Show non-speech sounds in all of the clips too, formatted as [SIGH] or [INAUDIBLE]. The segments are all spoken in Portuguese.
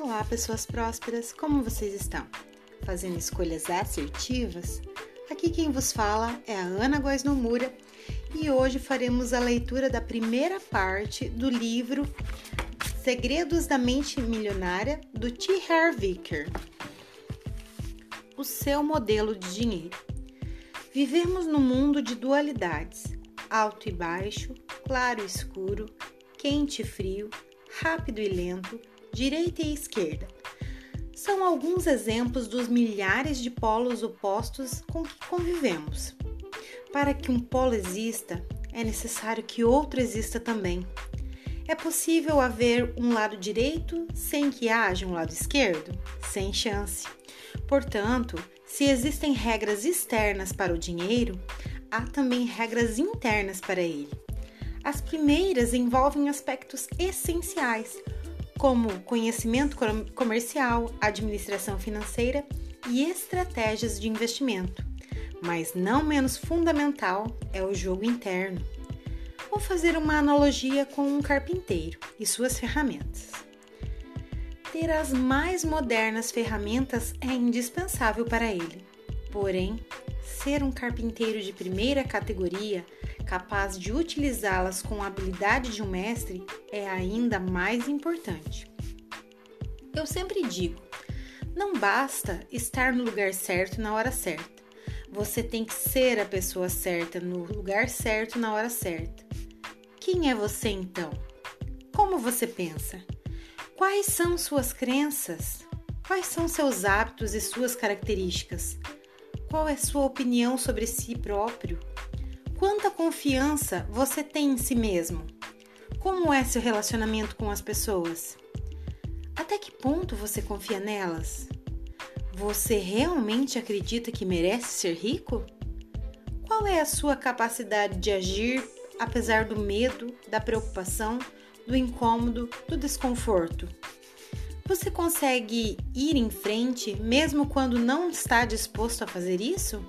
Olá, pessoas prósperas, como vocês estão? Fazendo escolhas assertivas? Aqui quem vos fala é a Ana Góes Nomura e hoje faremos a leitura da primeira parte do livro Segredos da Mente Milionária do T. Harv. O seu modelo de dinheiro. Vivemos num mundo de dualidades, alto e baixo, claro e escuro, quente e frio, rápido e lento, direita e esquerda. São alguns exemplos dos milhares de polos opostos com que convivemos. Para que um polo exista, é necessário que outro exista também. É possível haver um lado direito sem que haja um lado esquerdo? Sem chance. Portanto, se existem regras externas para o dinheiro, há também regras internas para ele. As primeiras envolvem aspectos essenciais, como conhecimento comercial, administração financeira e estratégias de investimento. Mas não menos fundamental é o jogo interno. Vou fazer uma analogia com um carpinteiro e suas ferramentas. Ter as mais modernas ferramentas é indispensável para ele. Porém, ser um carpinteiro de primeira categoria capaz de utilizá-las com a habilidade de um mestre é ainda mais importante. Eu sempre digo: não basta estar no lugar certo na hora certa. Você tem que ser a pessoa certa no lugar certo na hora certa. Quem é você então? Como você pensa? Quais são suas crenças? Quais são seus hábitos e suas características? Qual é sua opinião sobre si próprio? Quanta confiança você tem em si mesmo? Como é seu relacionamento com as pessoas? Até que ponto você confia nelas? Você realmente acredita que merece ser rico? Qual é a sua capacidade de agir apesar do medo, da preocupação, do incômodo, do desconforto? Você consegue ir em frente mesmo quando não está disposto a fazer isso?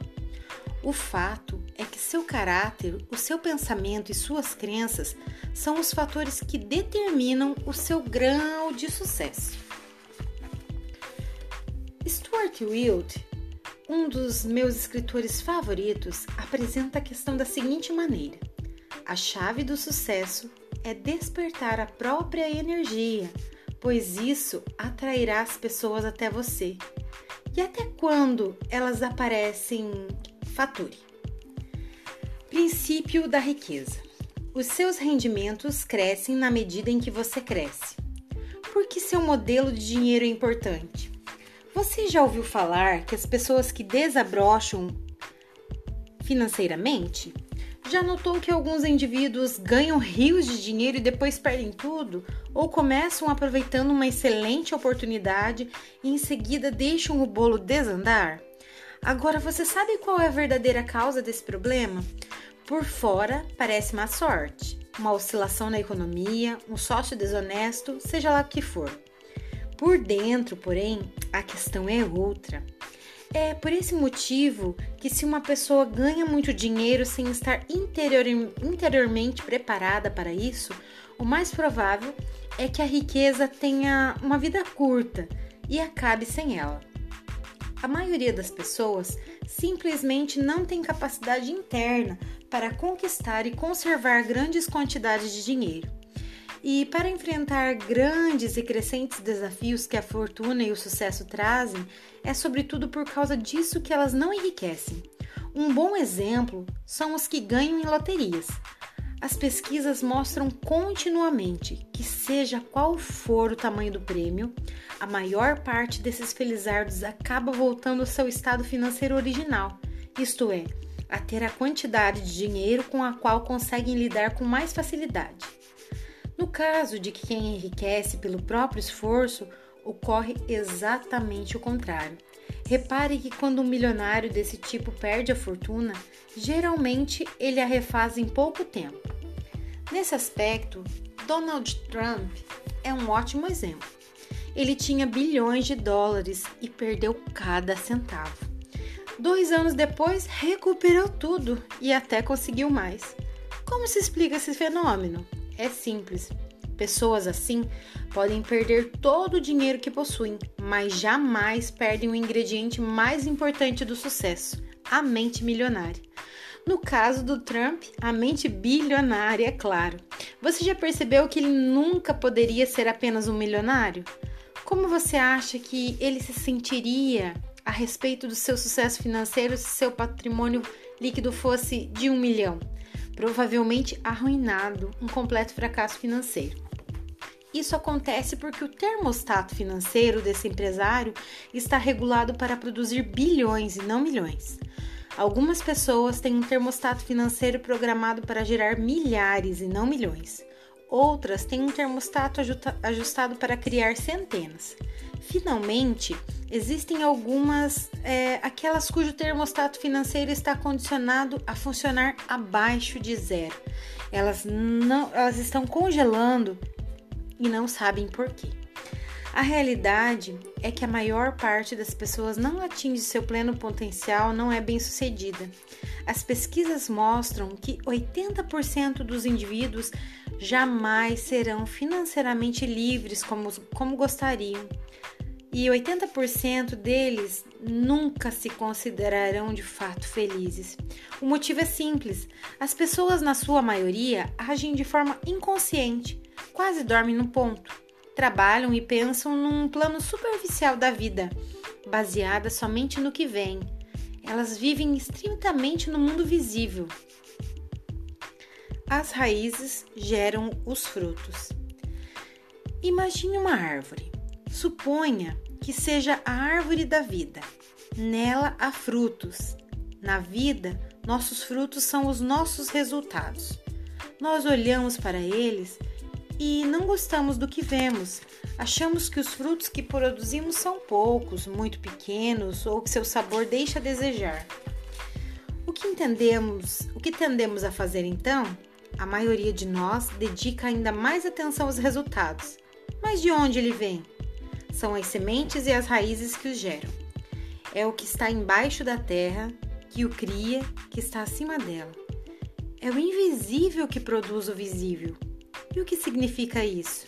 O fato seu caráter, o seu pensamento e suas crenças são os fatores que determinam o seu grau de sucesso. Stuart Wild, um dos meus escritores favoritos, apresenta a questão da seguinte maneira: a chave do sucesso é despertar a própria energia, pois isso atrairá as pessoas até você. E até quando elas aparecem fature. Princípio da riqueza. Os seus rendimentos crescem na medida em que você cresce. Por que seu modelo de dinheiro é importante? Você já ouviu falar que as pessoas que desabrocham financeiramente? Já notou que alguns indivíduos ganham rios de dinheiro e depois perdem tudo? Ou começam aproveitando uma excelente oportunidade e em seguida deixam o bolo desandar? Agora, você sabe qual é a verdadeira causa desse problema? Por fora, parece má sorte, uma oscilação na economia, um sócio desonesto, seja lá o que for. Por dentro, porém, a questão é outra. É por esse motivo que, se uma pessoa ganha muito dinheiro sem estar interior, interiormente preparada para isso, o mais provável é que a riqueza tenha uma vida curta e acabe sem ela. A maioria das pessoas simplesmente não tem capacidade interna para conquistar e conservar grandes quantidades de dinheiro. E para enfrentar grandes e crescentes desafios que a fortuna e o sucesso trazem, é sobretudo por causa disso que elas não enriquecem. Um bom exemplo são os que ganham em loterias. As pesquisas mostram continuamente que, seja qual for o tamanho do prêmio, a maior parte desses felizardos acaba voltando ao seu estado financeiro original, isto é, a ter a quantidade de dinheiro com a qual conseguem lidar com mais facilidade. No caso de que quem enriquece pelo próprio esforço, ocorre exatamente o contrário. Repare que quando um milionário desse tipo perde a fortuna, geralmente ele a refaz em pouco tempo. Nesse aspecto, Donald Trump é um ótimo exemplo. Ele tinha bilhões de dólares e perdeu cada centavo. Dois anos depois, recuperou tudo e até conseguiu mais. Como se explica esse fenômeno? É simples. Pessoas assim podem perder todo o dinheiro que possuem, mas jamais perdem o ingrediente mais importante do sucesso: a mente milionária. No caso do Trump, a mente bilionária, é claro. Você já percebeu que ele nunca poderia ser apenas um milionário? Como você acha que ele se sentiria a respeito do seu sucesso financeiro se seu patrimônio líquido fosse de um milhão? Provavelmente arruinado, um completo fracasso financeiro. Isso acontece porque o termostato financeiro desse empresário está regulado para produzir bilhões e não milhões. Algumas pessoas têm um termostato financeiro programado para gerar milhares e não milhões. Outras têm um termostato ajustado para criar centenas. Finalmente, existem algumas, é, aquelas cujo termostato financeiro está condicionado a funcionar abaixo de zero. Elas, não, elas estão congelando e não sabem por quê. A realidade é que a maior parte das pessoas não atinge seu pleno potencial, não é bem sucedida. As pesquisas mostram que 80% dos indivíduos jamais serão financeiramente livres como, como gostariam. E 80% deles nunca se considerarão de fato felizes. O motivo é simples: as pessoas, na sua maioria, agem de forma inconsciente, quase dormem no ponto trabalham e pensam num plano superficial da vida, baseada somente no que vem. Elas vivem estritamente no mundo visível. As raízes geram os frutos. Imagine uma árvore. Suponha que seja a árvore da vida. Nela há frutos. Na vida, nossos frutos são os nossos resultados. Nós olhamos para eles e não gostamos do que vemos. Achamos que os frutos que produzimos são poucos, muito pequenos ou que seu sabor deixa a desejar. O que entendemos, o que tendemos a fazer então? A maioria de nós dedica ainda mais atenção aos resultados. Mas de onde ele vem? São as sementes e as raízes que os geram. É o que está embaixo da terra, que o cria, que está acima dela. É o invisível que produz o visível. E o que significa isso?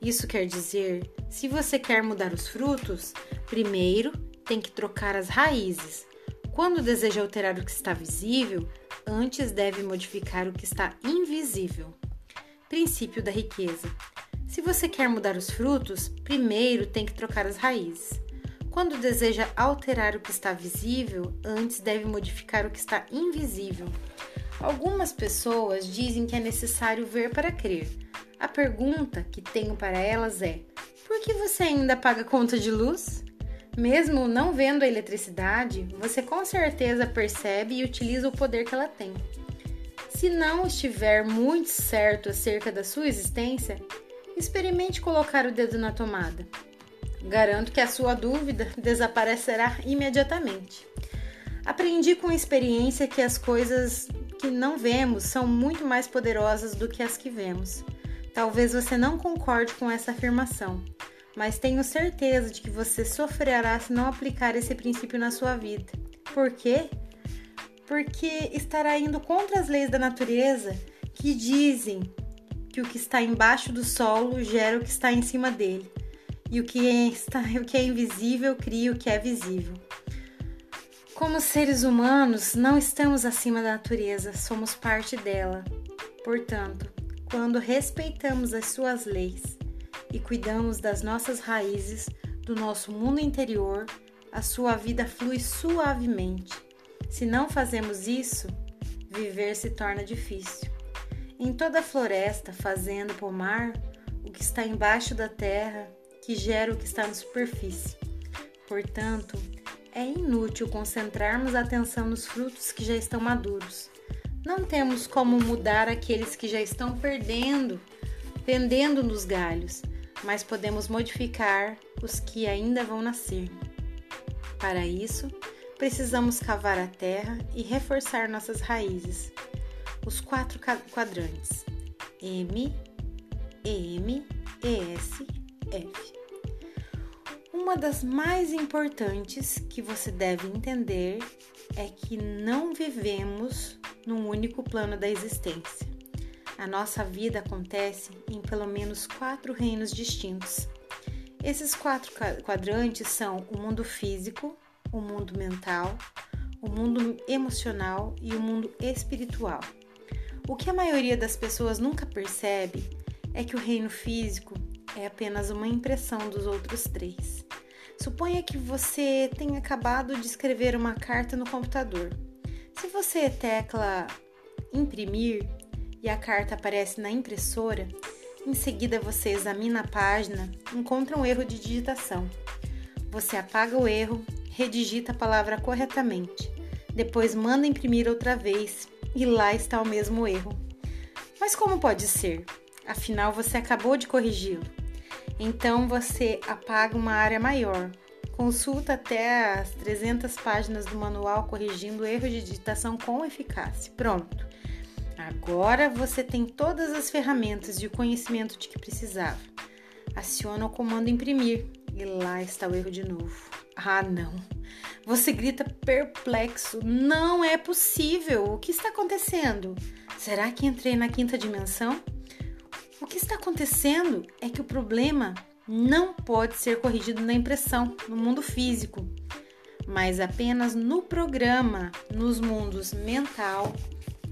Isso quer dizer, se você quer mudar os frutos, primeiro tem que trocar as raízes. Quando deseja alterar o que está visível, antes deve modificar o que está invisível. Princípio da riqueza. Se você quer mudar os frutos, primeiro tem que trocar as raízes. Quando deseja alterar o que está visível, antes deve modificar o que está invisível. Algumas pessoas dizem que é necessário ver para crer. A pergunta que tenho para elas é: por que você ainda paga conta de luz? Mesmo não vendo a eletricidade, você com certeza percebe e utiliza o poder que ela tem. Se não estiver muito certo acerca da sua existência, experimente colocar o dedo na tomada. Garanto que a sua dúvida [LAUGHS] desaparecerá imediatamente. Aprendi com experiência que as coisas que não vemos são muito mais poderosas do que as que vemos. Talvez você não concorde com essa afirmação, mas tenho certeza de que você sofrerá se não aplicar esse princípio na sua vida. Por quê? Porque estará indo contra as leis da natureza que dizem que o que está embaixo do solo gera o que está em cima dele, e o que é, está, o que é invisível cria o que é visível. Como seres humanos, não estamos acima da natureza, somos parte dela. Portanto, quando respeitamos as suas leis e cuidamos das nossas raízes, do nosso mundo interior, a sua vida flui suavemente. Se não fazemos isso, viver se torna difícil. Em toda floresta, fazenda, pomar, o que está embaixo da terra, que gera o que está na superfície. Portanto, é inútil concentrarmos a atenção nos frutos que já estão maduros. Não temos como mudar aqueles que já estão perdendo, pendendo nos galhos, mas podemos modificar os que ainda vão nascer. Para isso, precisamos cavar a terra e reforçar nossas raízes. Os quatro quadrantes: M, EM, ES, F. Uma das mais importantes que você deve entender é que não vivemos num único plano da existência. A nossa vida acontece em pelo menos quatro reinos distintos. Esses quatro quadrantes são o mundo físico, o mundo mental, o mundo emocional e o mundo espiritual. O que a maioria das pessoas nunca percebe é que o reino físico é apenas uma impressão dos outros três. Suponha que você tenha acabado de escrever uma carta no computador. Se você tecla imprimir e a carta aparece na impressora, em seguida você examina a página, encontra um erro de digitação. Você apaga o erro, redigita a palavra corretamente, depois manda imprimir outra vez e lá está o mesmo erro. Mas como pode ser? Afinal, você acabou de corrigi-lo. Então você apaga uma área maior. Consulta até as 300 páginas do manual corrigindo erros de digitação com eficácia. Pronto. Agora você tem todas as ferramentas e o conhecimento de que precisava. Aciona o comando imprimir e lá está o erro de novo. Ah, não. Você grita perplexo. Não é possível. O que está acontecendo? Será que entrei na quinta dimensão? O que está acontecendo é que o problema não pode ser corrigido na impressão, no mundo físico, mas apenas no programa, nos mundos mental,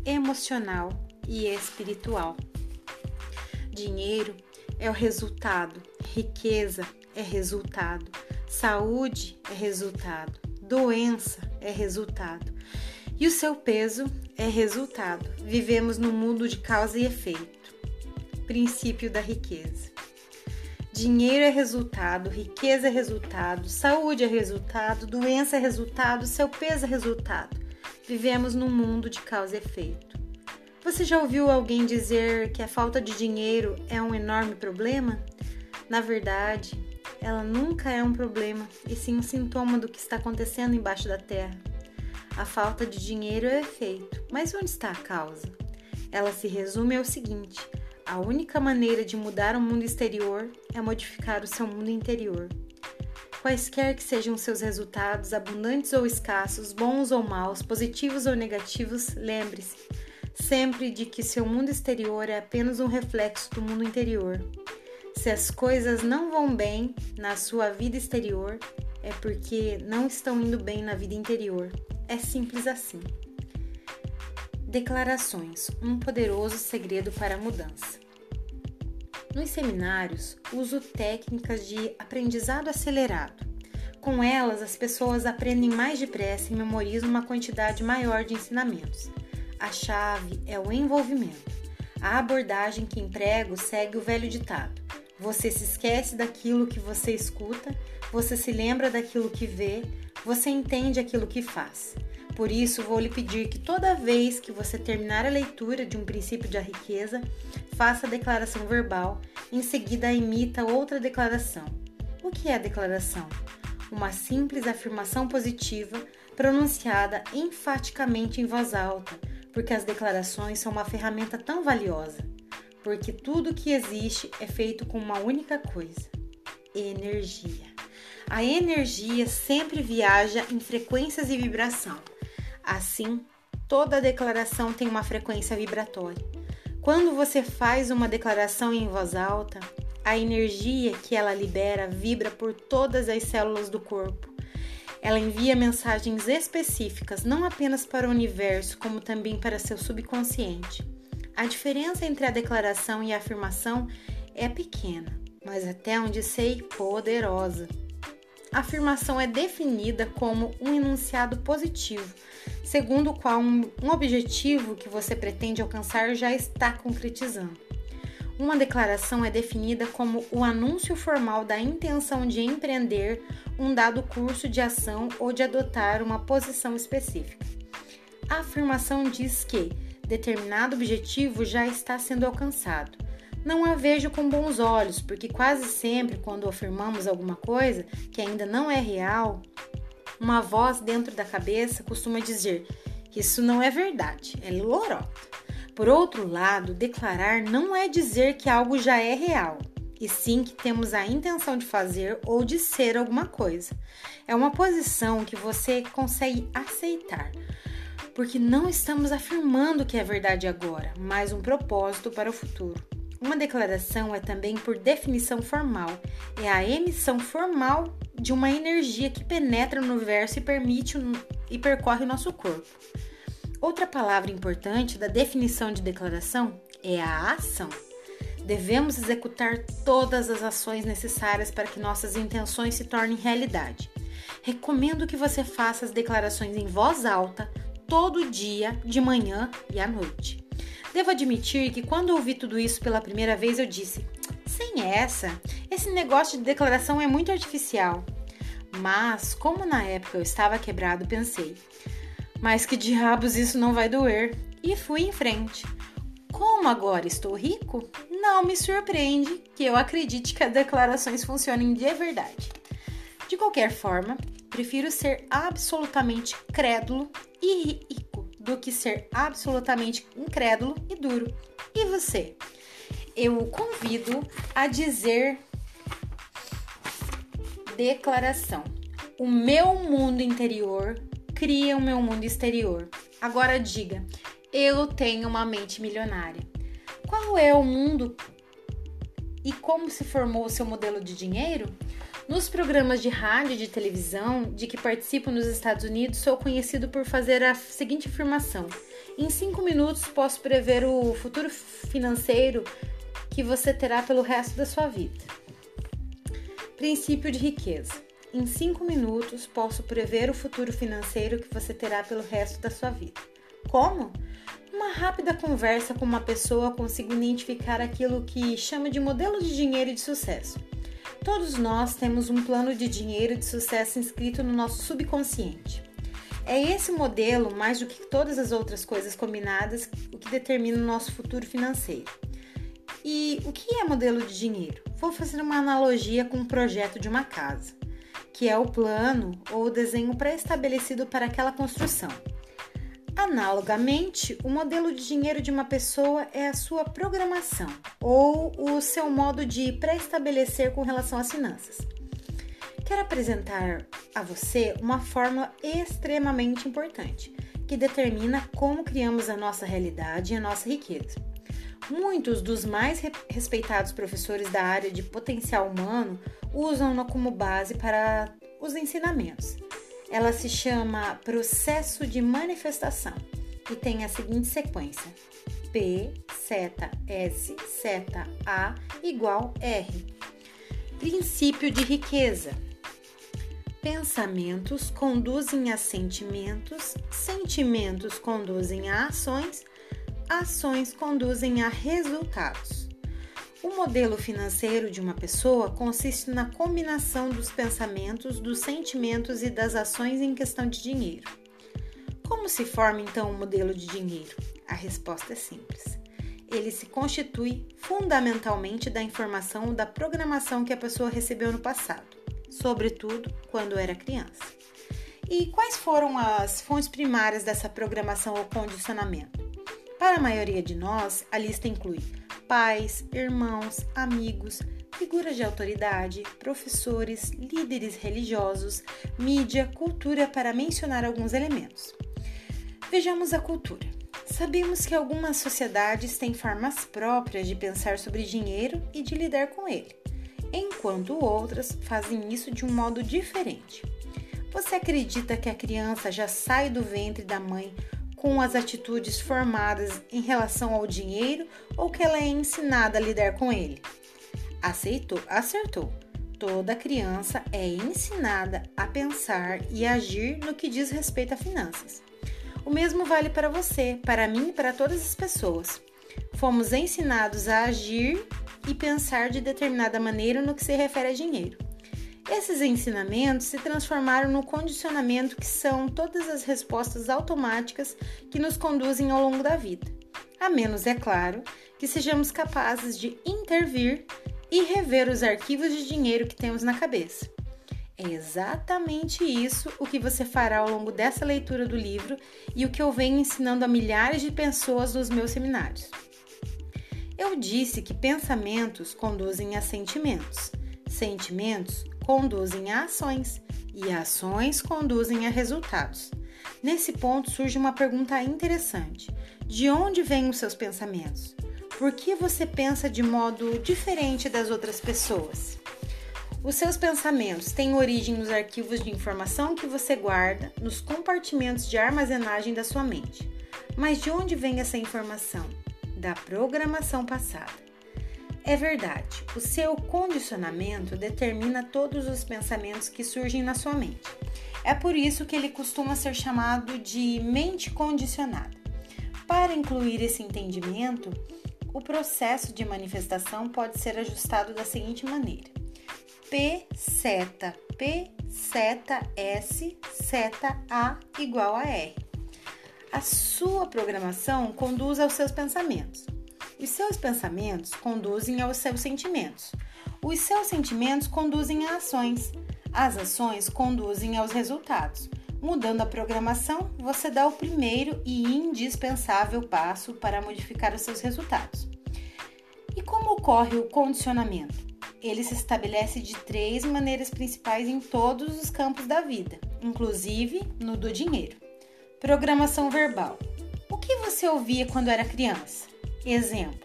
emocional e espiritual. Dinheiro é o resultado, riqueza é resultado, saúde é resultado, doença é resultado e o seu peso é resultado. Vivemos no mundo de causa e efeito princípio da riqueza. Dinheiro é resultado, riqueza é resultado, saúde é resultado, doença é resultado, seu peso é resultado. Vivemos num mundo de causa e efeito. Você já ouviu alguém dizer que a falta de dinheiro é um enorme problema? Na verdade, ela nunca é um problema, e sim um sintoma do que está acontecendo embaixo da terra. A falta de dinheiro é efeito, mas onde está a causa? Ela se resume ao seguinte: a única maneira de mudar o mundo exterior é modificar o seu mundo interior. Quaisquer que sejam seus resultados, abundantes ou escassos, bons ou maus, positivos ou negativos, lembre-se sempre de que seu mundo exterior é apenas um reflexo do mundo interior. Se as coisas não vão bem na sua vida exterior, é porque não estão indo bem na vida interior. É simples assim. Declarações: um poderoso segredo para a mudança. Nos seminários, uso técnicas de aprendizado acelerado. Com elas, as pessoas aprendem mais depressa e memorizam uma quantidade maior de ensinamentos. A chave é o envolvimento. A abordagem que emprego segue o velho ditado: você se esquece daquilo que você escuta, você se lembra daquilo que vê, você entende aquilo que faz. Por isso, vou lhe pedir que toda vez que você terminar a leitura de um princípio da riqueza, faça a declaração verbal, em seguida imita outra declaração. O que é a declaração? Uma simples afirmação positiva pronunciada enfaticamente em voz alta, porque as declarações são uma ferramenta tão valiosa. Porque tudo que existe é feito com uma única coisa: energia. A energia sempre viaja em frequências e vibração. Assim, toda declaração tem uma frequência vibratória. Quando você faz uma declaração em voz alta, a energia que ela libera vibra por todas as células do corpo. Ela envia mensagens específicas não apenas para o universo, como também para seu subconsciente. A diferença entre a declaração e a afirmação é pequena, mas até onde sei, poderosa. A afirmação é definida como um enunciado positivo, segundo o qual um, um objetivo que você pretende alcançar já está concretizando. Uma declaração é definida como o anúncio formal da intenção de empreender um dado curso de ação ou de adotar uma posição específica. A afirmação diz que determinado objetivo já está sendo alcançado não a vejo com bons olhos, porque quase sempre, quando afirmamos alguma coisa que ainda não é real, uma voz dentro da cabeça costuma dizer que isso não é verdade, é lorota. Por outro lado, declarar não é dizer que algo já é real, e sim que temos a intenção de fazer ou de ser alguma coisa. É uma posição que você consegue aceitar. porque não estamos afirmando que é verdade agora, mas um propósito para o futuro. Uma declaração é também, por definição formal, é a emissão formal de uma energia que penetra no universo e permite e percorre o nosso corpo. Outra palavra importante da definição de declaração é a ação. Devemos executar todas as ações necessárias para que nossas intenções se tornem realidade. Recomendo que você faça as declarações em voz alta todo dia, de manhã e à noite. Devo admitir que quando ouvi tudo isso pela primeira vez eu disse: sem essa, esse negócio de declaração é muito artificial. Mas, como na época eu estava quebrado, pensei: mas que diabos isso não vai doer? E fui em frente. Como agora estou rico, não me surpreende que eu acredite que as declarações funcionem de verdade. De qualquer forma, prefiro ser absolutamente crédulo e rico do que ser absolutamente incrédulo e duro. E você? Eu o convido a dizer declaração. O meu mundo interior cria o meu mundo exterior. Agora diga: eu tenho uma mente milionária. Qual é o mundo e como se formou o seu modelo de dinheiro? Nos programas de rádio e de televisão de que participo nos Estados Unidos, sou conhecido por fazer a seguinte afirmação: em cinco minutos posso prever o futuro financeiro que você terá pelo resto da sua vida. Princípio de riqueza. Em cinco minutos posso prever o futuro financeiro que você terá pelo resto da sua vida. Como? Uma rápida conversa com uma pessoa consigo identificar aquilo que chama de modelo de dinheiro de sucesso. Todos nós temos um plano de dinheiro de sucesso inscrito no nosso subconsciente. É esse modelo, mais do que todas as outras coisas combinadas, o que determina o nosso futuro financeiro. E o que é modelo de dinheiro? Vou fazer uma analogia com o projeto de uma casa, que é o plano ou o desenho pré-estabelecido para aquela construção. Analogamente, o modelo de dinheiro de uma pessoa é a sua programação ou o seu modo de pré-estabelecer com relação às finanças. Quero apresentar a você uma fórmula extremamente importante que determina como criamos a nossa realidade e a nossa riqueza. Muitos dos mais respeitados professores da área de potencial humano usam-na como base para os ensinamentos. Ela se chama processo de manifestação e tem a seguinte sequência: P, seta, S, seta, A igual R. Princípio de riqueza. Pensamentos conduzem a sentimentos, sentimentos conduzem a ações, ações conduzem a resultados. O modelo financeiro de uma pessoa consiste na combinação dos pensamentos, dos sentimentos e das ações em questão de dinheiro. Como se forma então o um modelo de dinheiro? A resposta é simples. Ele se constitui fundamentalmente da informação ou da programação que a pessoa recebeu no passado, sobretudo quando era criança. E quais foram as fontes primárias dessa programação ou condicionamento? Para a maioria de nós, a lista inclui pais, irmãos, amigos, figuras de autoridade, professores, líderes religiosos, mídia, cultura, para mencionar alguns elementos. Vejamos a cultura. Sabemos que algumas sociedades têm formas próprias de pensar sobre dinheiro e de lidar com ele, enquanto outras fazem isso de um modo diferente. Você acredita que a criança já sai do ventre da mãe com as atitudes formadas em relação ao dinheiro ou que ela é ensinada a lidar com ele? Aceitou, acertou. Toda criança é ensinada a pensar e agir no que diz respeito a finanças. O mesmo vale para você, para mim e para todas as pessoas. Fomos ensinados a agir e pensar de determinada maneira no que se refere a dinheiro. Esses ensinamentos se transformaram no condicionamento que são todas as respostas automáticas que nos conduzem ao longo da vida. A menos, é claro, que sejamos capazes de intervir e rever os arquivos de dinheiro que temos na cabeça. É exatamente isso o que você fará ao longo dessa leitura do livro e o que eu venho ensinando a milhares de pessoas nos meus seminários. Eu disse que pensamentos conduzem a sentimentos, sentimentos conduzem a ações e ações conduzem a resultados. Nesse ponto surge uma pergunta interessante: de onde vêm os seus pensamentos? Por que você pensa de modo diferente das outras pessoas? Os seus pensamentos têm origem nos arquivos de informação que você guarda nos compartimentos de armazenagem da sua mente. Mas de onde vem essa informação? Da programação passada. É verdade, o seu condicionamento determina todos os pensamentos que surgem na sua mente. É por isso que ele costuma ser chamado de mente condicionada. Para incluir esse entendimento, o processo de manifestação pode ser ajustado da seguinte maneira: P seta P seta S seta A igual a R. A sua programação conduz aos seus pensamentos. Os seus pensamentos conduzem aos seus sentimentos. Os seus sentimentos conduzem a ações. As ações conduzem aos resultados. Mudando a programação, você dá o primeiro e indispensável passo para modificar os seus resultados. E como ocorre o condicionamento? Ele se estabelece de três maneiras principais em todos os campos da vida, inclusive no do dinheiro. Programação verbal. O que você ouvia quando era criança? Exemplo: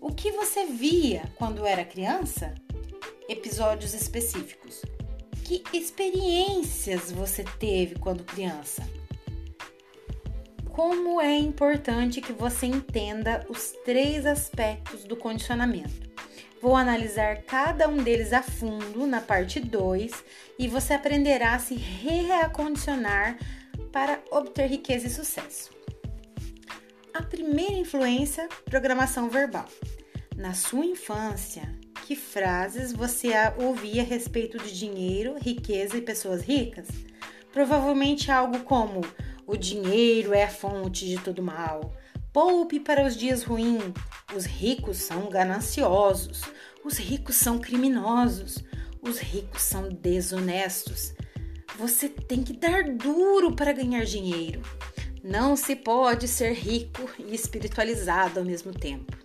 O que você via quando era criança? Episódios específicos. Que experiências você teve quando criança? Como é importante que você entenda os três aspectos do condicionamento. Vou analisar cada um deles a fundo na parte 2 e você aprenderá a se reacondicionar para obter riqueza e sucesso. A primeira influência, programação verbal. Na sua infância, que frases você ouvia a respeito de dinheiro, riqueza e pessoas ricas? Provavelmente algo como: o dinheiro é a fonte de todo mal. Poupe para os dias ruins. Os ricos são gananciosos. Os ricos são criminosos. Os ricos são desonestos. Você tem que dar duro para ganhar dinheiro. Não se pode ser rico e espiritualizado ao mesmo tempo.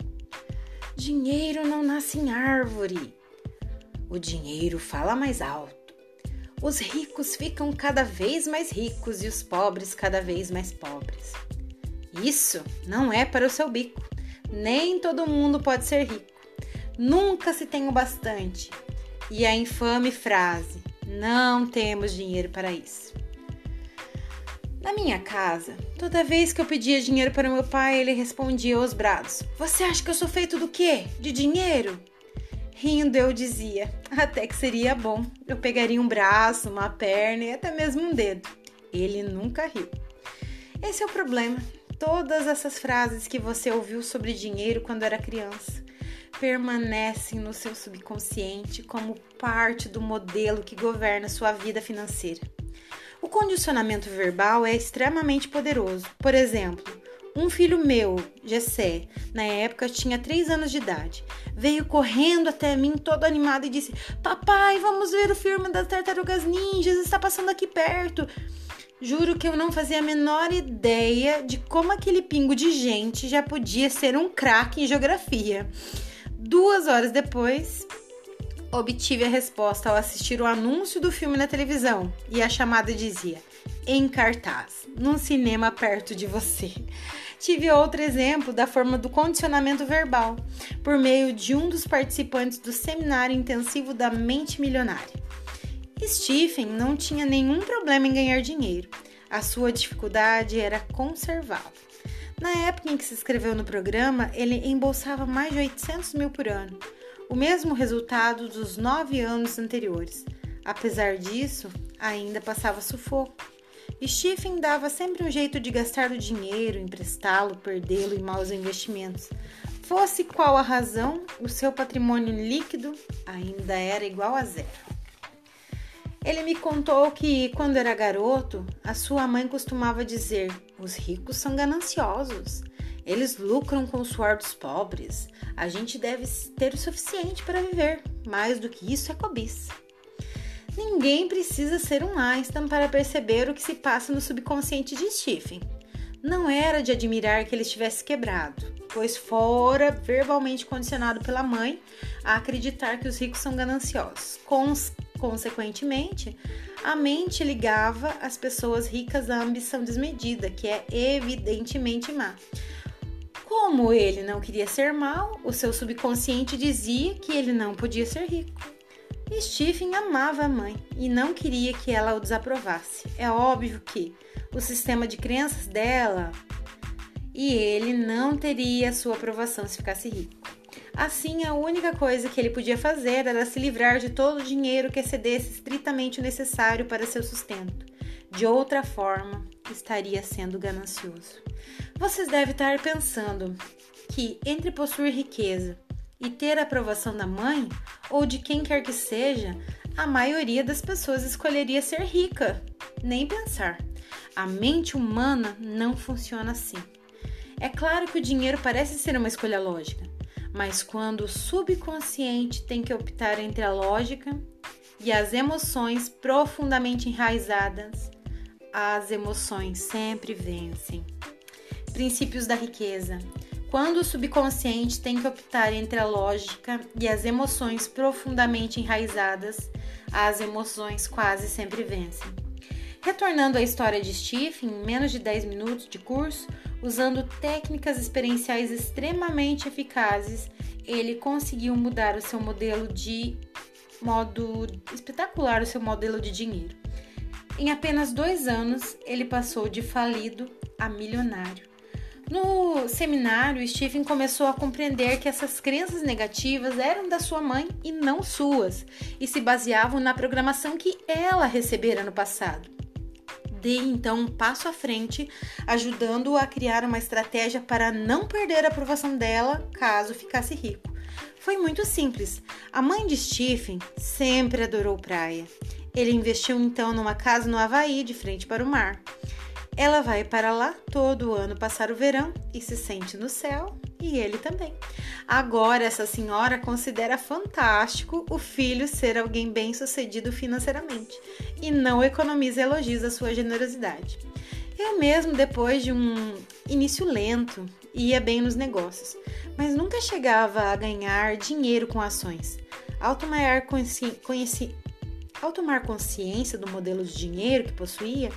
Dinheiro não nasce em árvore. O dinheiro fala mais alto. Os ricos ficam cada vez mais ricos e os pobres cada vez mais pobres. Isso não é para o seu bico. Nem todo mundo pode ser rico. Nunca se tem o bastante. E a infame frase: não temos dinheiro para isso. Na minha casa, toda vez que eu pedia dinheiro para meu pai, ele respondia aos brados: Você acha que eu sou feito do quê? De dinheiro? Rindo, eu dizia: Até que seria bom. Eu pegaria um braço, uma perna e até mesmo um dedo. Ele nunca riu. Esse é o problema. Todas essas frases que você ouviu sobre dinheiro quando era criança permanecem no seu subconsciente como parte do modelo que governa sua vida financeira. O condicionamento verbal é extremamente poderoso. Por exemplo, um filho meu, Gessé, na época tinha 3 anos de idade, veio correndo até mim todo animado e disse: Papai, vamos ver o filme das tartarugas ninjas, está passando aqui perto. Juro que eu não fazia a menor ideia de como aquele pingo de gente já podia ser um craque em geografia. Duas horas depois, obtive a resposta ao assistir o anúncio do filme na televisão e a chamada dizia: em cartaz, num cinema perto de você. Tive outro exemplo da forma do condicionamento verbal, por meio de um dos participantes do seminário intensivo da mente milionária. Stephen não tinha nenhum problema em ganhar dinheiro. A sua dificuldade era conservá-lo. Na época em que se inscreveu no programa, ele embolsava mais de 800 mil por ano o mesmo resultado dos nove anos anteriores. Apesar disso, ainda passava sufoco. Stephen dava sempre um jeito de gastar o dinheiro, emprestá-lo, perdê-lo em maus investimentos. Fosse qual a razão, o seu patrimônio líquido ainda era igual a zero. Ele me contou que, quando era garoto, a sua mãe costumava dizer: os ricos são gananciosos. Eles lucram com o suor dos pobres. A gente deve ter o suficiente para viver. Mais do que isso é cobiça. Ninguém precisa ser um Einstein para perceber o que se passa no subconsciente de Stephen. Não era de admirar que ele estivesse quebrado, pois fora verbalmente condicionado pela mãe a acreditar que os ricos são gananciosos. Consequentemente, a mente ligava as pessoas ricas à ambição desmedida, que é evidentemente má. Como ele não queria ser mal, o seu subconsciente dizia que ele não podia ser rico. Stephen amava a mãe e não queria que ela o desaprovasse. É óbvio que o sistema de crenças dela e ele não teria sua aprovação se ficasse rico. Assim, a única coisa que ele podia fazer era se livrar de todo o dinheiro que excedesse estritamente o necessário para seu sustento. De outra forma, estaria sendo ganancioso. Vocês devem estar pensando que entre possuir riqueza e ter a aprovação da mãe ou de quem quer que seja, a maioria das pessoas escolheria ser rica. Nem pensar. A mente humana não funciona assim. É claro que o dinheiro parece ser uma escolha lógica, mas quando o subconsciente tem que optar entre a lógica e as emoções profundamente enraizadas, as emoções sempre vencem. Princípios da riqueza. Quando o subconsciente tem que optar entre a lógica e as emoções profundamente enraizadas, as emoções quase sempre vencem. Retornando à história de Stephen, em menos de 10 minutos de curso, usando técnicas experienciais extremamente eficazes, ele conseguiu mudar o seu modelo de modo espetacular, o seu modelo de dinheiro. Em apenas dois anos, ele passou de falido a milionário. No seminário, Stephen começou a compreender que essas crenças negativas eram da sua mãe e não suas, e se baseavam na programação que ela recebera no passado dê então um passo à frente, ajudando-o a criar uma estratégia para não perder a aprovação dela caso ficasse rico. Foi muito simples. A mãe de Stephen sempre adorou praia. Ele investiu então numa casa no Havaí, de frente para o mar. Ela vai para lá todo ano passar o verão e se sente no céu, e ele também. Agora, essa senhora considera fantástico o filho ser alguém bem sucedido financeiramente e não economiza elogios à sua generosidade. Eu mesmo, depois de um início lento, ia bem nos negócios, mas nunca chegava a ganhar dinheiro com ações. Ao tomar. Conheci... Ao tomar consciência do modelo de dinheiro que possuía,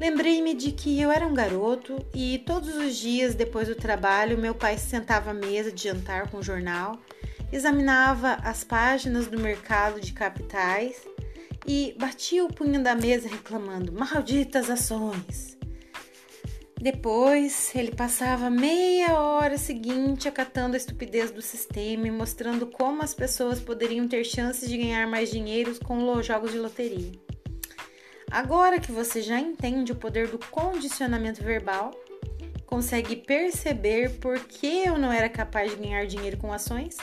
Lembrei-me de que eu era um garoto e todos os dias depois do trabalho meu pai se sentava à mesa de jantar com o jornal, examinava as páginas do mercado de capitais e batia o punho da mesa reclamando: Malditas ações! Depois ele passava meia hora seguinte acatando a estupidez do sistema e mostrando como as pessoas poderiam ter chances de ganhar mais dinheiro com jogos de loteria. Agora que você já entende o poder do condicionamento verbal, consegue perceber por que eu não era capaz de ganhar dinheiro com ações?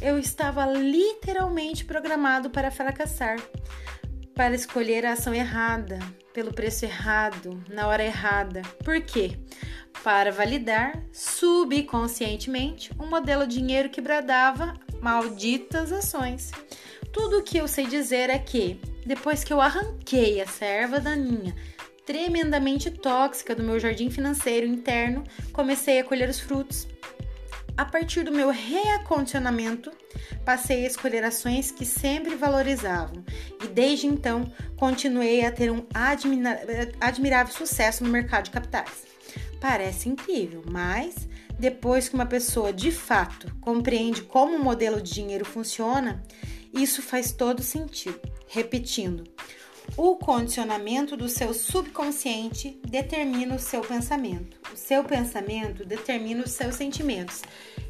Eu estava literalmente programado para fracassar, para escolher a ação errada, pelo preço errado, na hora errada. Por quê? Para validar subconscientemente um modelo de dinheiro que bradava malditas ações. Tudo o que eu sei dizer é que depois que eu arranquei essa erva daninha tremendamente tóxica do meu jardim financeiro interno, comecei a colher os frutos. A partir do meu reacondicionamento, passei a escolher ações que sempre valorizavam e desde então continuei a ter um admirável sucesso no mercado de capitais. Parece incrível, mas depois que uma pessoa de fato compreende como o modelo de dinheiro funciona, isso faz todo sentido. Repetindo, o condicionamento do seu subconsciente determina o seu pensamento. O seu pensamento determina os seus sentimentos.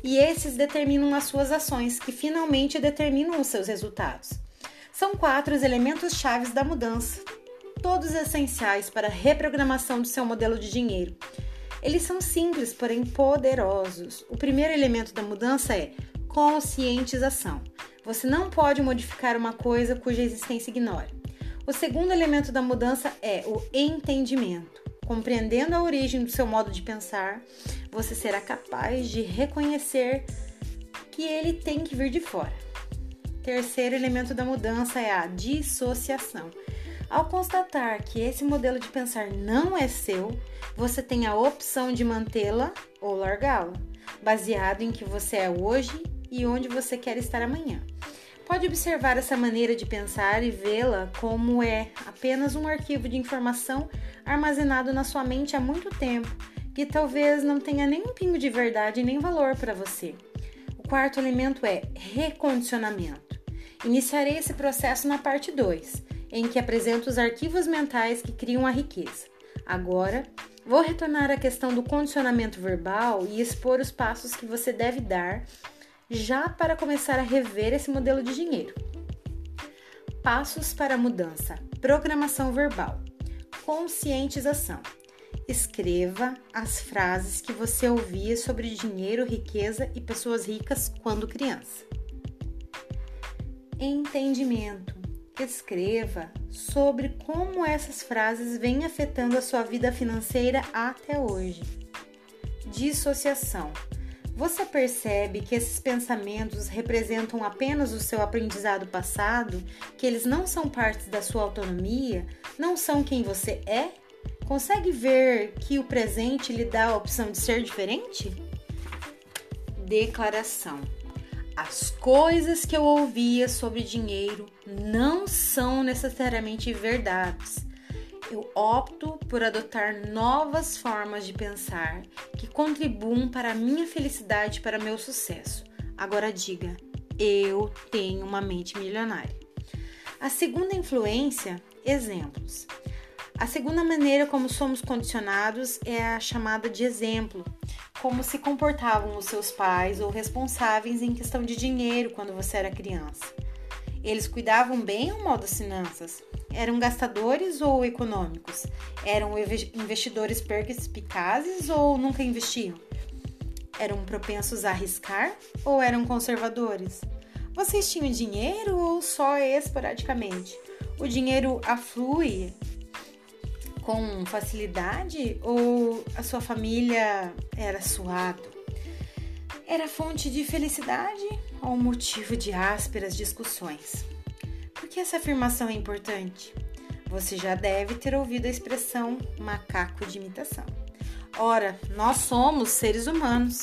E esses determinam as suas ações, que finalmente determinam os seus resultados. São quatro os elementos chaves da mudança, todos essenciais para a reprogramação do seu modelo de dinheiro. Eles são simples, porém poderosos. O primeiro elemento da mudança é conscientização. Você não pode modificar uma coisa cuja existência ignore. O segundo elemento da mudança é o entendimento. Compreendendo a origem do seu modo de pensar, você será capaz de reconhecer que ele tem que vir de fora. Terceiro elemento da mudança é a dissociação. Ao constatar que esse modelo de pensar não é seu, você tem a opção de mantê-la ou largá-la, baseado em que você é hoje e onde você quer estar amanhã. Pode observar essa maneira de pensar e vê-la como é apenas um arquivo de informação armazenado na sua mente há muito tempo, que talvez não tenha nem um pingo de verdade nem valor para você. O quarto elemento é recondicionamento. Iniciarei esse processo na parte 2, em que apresento os arquivos mentais que criam a riqueza. Agora, vou retornar à questão do condicionamento verbal e expor os passos que você deve dar já para começar a rever esse modelo de dinheiro. Passos para a mudança: programação verbal, conscientização. Escreva as frases que você ouvia sobre dinheiro, riqueza e pessoas ricas quando criança. Entendimento. Escreva sobre como essas frases vêm afetando a sua vida financeira até hoje. Dissociação você percebe que esses pensamentos representam apenas o seu aprendizado passado, que eles não são parte da sua autonomia, não são quem você é? Consegue ver que o presente lhe dá a opção de ser diferente? Declaração: As coisas que eu ouvia sobre dinheiro não são necessariamente verdades eu opto por adotar novas formas de pensar que contribuam para a minha felicidade e para meu sucesso. Agora diga, eu tenho uma mente milionária. A segunda influência, exemplos. A segunda maneira como somos condicionados é a chamada de exemplo, como se comportavam os seus pais ou responsáveis em questão de dinheiro quando você era criança. Eles cuidavam bem ou mal das finanças? Eram gastadores ou econômicos? Eram investidores perspicazes ou nunca investiam? Eram propensos a arriscar ou eram conservadores? Vocês tinham dinheiro ou só esporadicamente? O dinheiro aflui com facilidade ou a sua família era suado? Era fonte de felicidade ou motivo de ásperas discussões? Por que essa afirmação é importante? Você já deve ter ouvido a expressão macaco de imitação. Ora, nós somos seres humanos.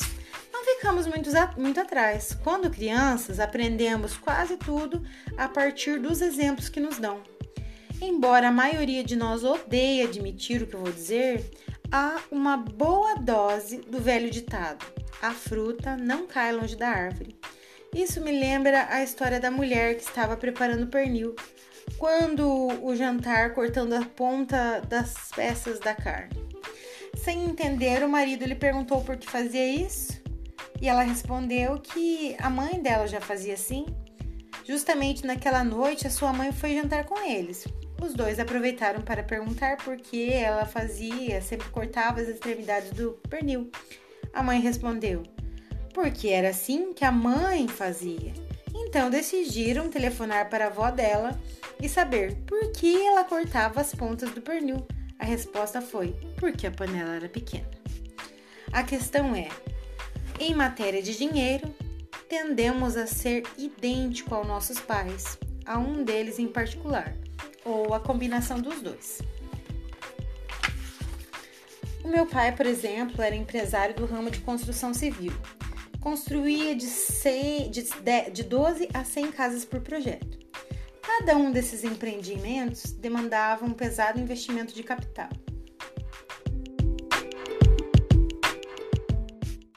Não ficamos muito, muito atrás. Quando crianças, aprendemos quase tudo a partir dos exemplos que nos dão. Embora a maioria de nós odeie admitir o que eu vou dizer, há uma boa dose do velho ditado: a fruta não cai longe da árvore. Isso me lembra a história da mulher que estava preparando pernil, quando o jantar cortando a ponta das peças da carne. Sem entender, o marido lhe perguntou por que fazia isso, e ela respondeu que a mãe dela já fazia assim. Justamente naquela noite, a sua mãe foi jantar com eles. Os dois aproveitaram para perguntar por que ela fazia, sempre cortava as extremidades do pernil. A mãe respondeu: Porque era assim que a mãe fazia. Então decidiram telefonar para a avó dela e saber por que ela cortava as pontas do pernil. A resposta foi: porque a panela era pequena. A questão é: em matéria de dinheiro, tendemos a ser idêntico aos nossos pais, a um deles em particular ou a combinação dos dois. O meu pai, por exemplo, era empresário do ramo de construção civil. Construía de, de 12 a 100 casas por projeto. Cada um desses empreendimentos demandava um pesado investimento de capital.